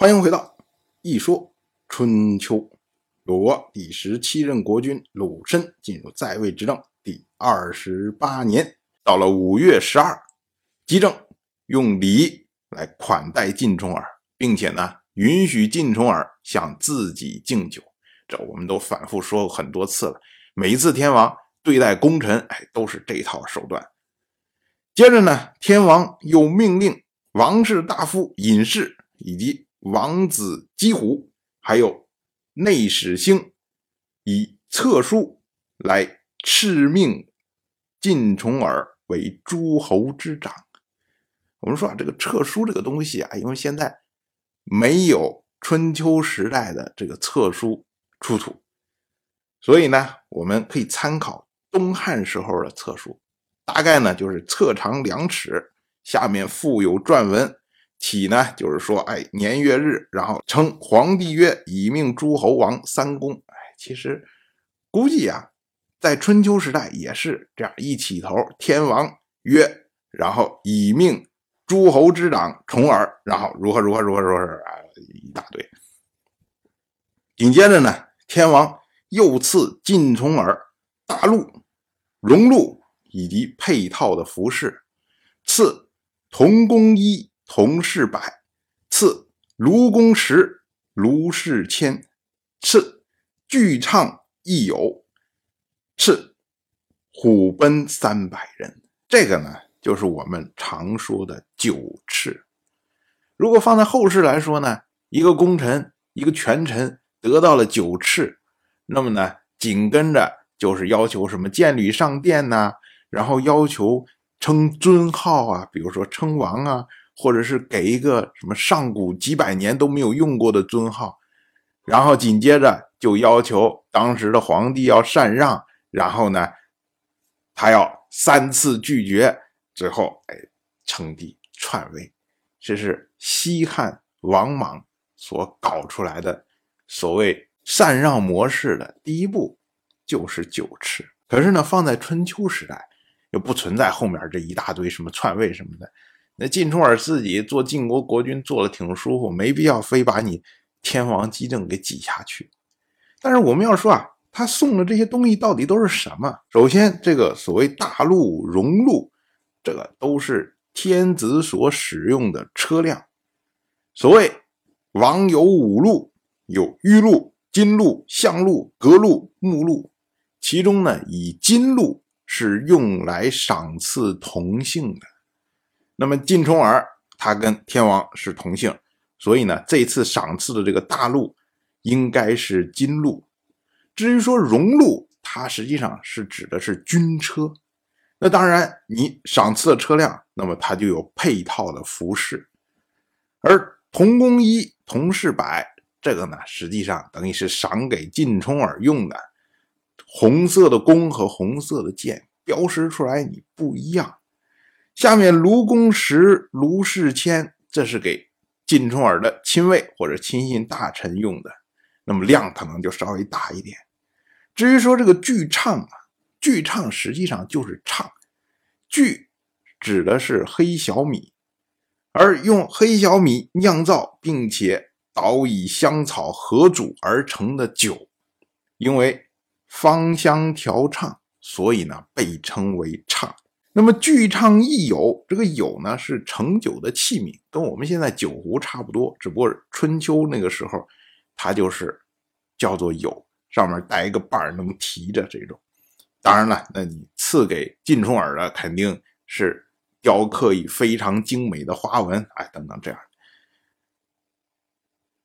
欢迎回到《一说春秋》，鲁国第十七任国君鲁申进入在位执政第二十八年，到了五月十二，姬政用礼来款待晋重耳，并且呢，允许晋重耳向自己敬酒。这我们都反复说过很多次了。每一次天王对待功臣，哎，都是这套手段。接着呢，天王又命令王室大夫尹氏以及王子姬虎，还有内史星，以册书来敕命晋重耳为诸侯之长。我们说啊，这个册书这个东西啊，因为现在没有春秋时代的这个册书出土，所以呢，我们可以参考东汉时候的册书，大概呢就是册长两尺，下面附有篆文。起呢，就是说，哎，年月日，然后称皇帝曰：“以命诸侯王三公。”哎，其实估计啊，在春秋时代也是这样一起头，天王曰，然后以命诸侯之长重耳，然后如何如何如何如何啊，一大堆。紧接着呢，天王又赐晋重耳大鹿、荣禄以及配套的服饰，赐铜弓衣。同事百，赐卢公十，卢氏千，赐巨唱一友，赐虎贲三百人。这个呢，就是我们常说的九赤。如果放在后世来说呢，一个功臣，一个权臣得到了九赤，那么呢，紧跟着就是要求什么见礼上殿呐，然后要求称尊号啊，比如说称王啊。或者是给一个什么上古几百年都没有用过的尊号，然后紧接着就要求当时的皇帝要禅让，然后呢，他要三次拒绝，最后哎称帝篡位，这是西汉王莽所搞出来的所谓禅让模式的第一步，就是九赤。可是呢，放在春秋时代，又不存在后面这一大堆什么篡位什么的。那晋重耳自己做晋国国君做的挺舒服，没必要非把你天王姬政给挤下去。但是我们要说啊，他送的这些东西到底都是什么？首先，这个所谓大鹿、荣禄，这个都是天子所使用的车辆。所谓王有五路，有玉路、金路、象路、革路、木路，其中呢，以金路是用来赏赐同姓的。那么晋重耳他跟天王是同姓，所以呢，这次赏赐的这个大鹿应该是金鹿。至于说荣禄，它实际上是指的是军车。那当然，你赏赐的车辆，那么它就有配套的服饰。而铜弓衣、铜饰百，这个呢，实际上等于是赏给晋重耳用的。红色的弓和红色的箭，标识出来你不一样。下面卢公石、卢氏谦，这是给晋重耳的亲卫或者亲信大臣用的，那么量可能就稍微大一点。至于说这个巨唱啊，巨唱实际上就是唱，巨指的是黑小米，而用黑小米酿造并且捣以香草合煮而成的酒，因为芳香调畅，所以呢被称为唱。那么巨唱亦有，这个友呢是盛酒的器皿，跟我们现在酒壶差不多，只不过春秋那个时候，它就是叫做有，上面带一个把儿能提着这种。当然了，那你赐给晋重耳的肯定是雕刻以非常精美的花纹，哎，等等这样。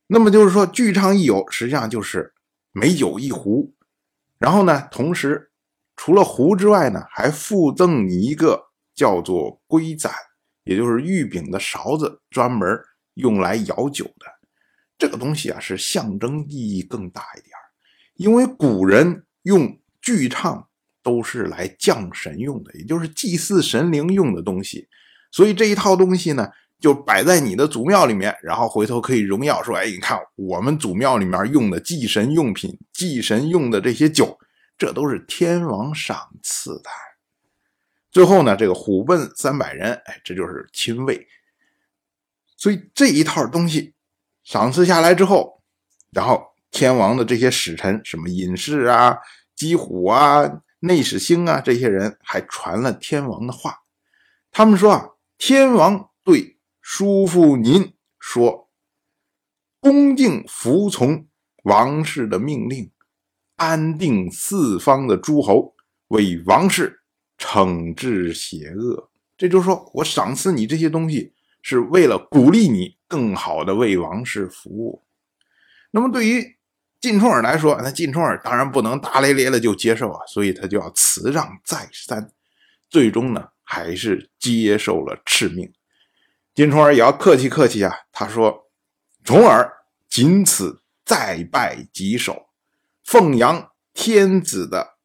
那么就是说，巨唱亦有，实际上就是美酒一壶，然后呢，同时。除了壶之外呢，还附赠你一个叫做龟盏，也就是玉柄的勺子，专门用来舀酒的。这个东西啊，是象征意义更大一点因为古人用巨唱都是来降神用的，也就是祭祀神灵用的东西。所以这一套东西呢，就摆在你的祖庙里面，然后回头可以荣耀说：“哎，你看我们祖庙里面用的祭神用品，祭神用的这些酒。”这都是天王赏赐的。最后呢，这个虎贲三百人，哎，这就是亲卫。所以这一套东西赏赐下来之后，然后天王的这些使臣，什么隐士啊、姬虎啊、内史星啊，这些人还传了天王的话。他们说啊，天王对叔父您说，恭敬服从王室的命令，安定四方的诸侯，为王室惩治邪恶。这就是说我赏赐你这些东西，是为了鼓励你更好的为王室服务。那么对于晋冲耳来说，那晋冲耳当然不能大咧咧的就接受啊，所以他就要辞让再三，最终呢还是接受了敕命。晋冲耳也要客气客气啊，他说：“重耳仅此再拜几首，奉扬天子的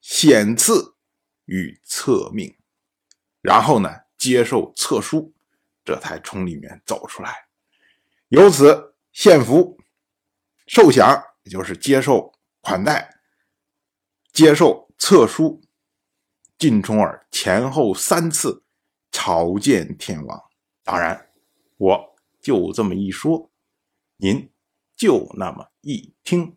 显赐与册命。”然后呢，接受册书，这才从里面走出来。由此献俘、受降，也就是接受款待、接受册书。晋冲耳前后三次朝见天王。当然，我就这么一说，您就那么一听。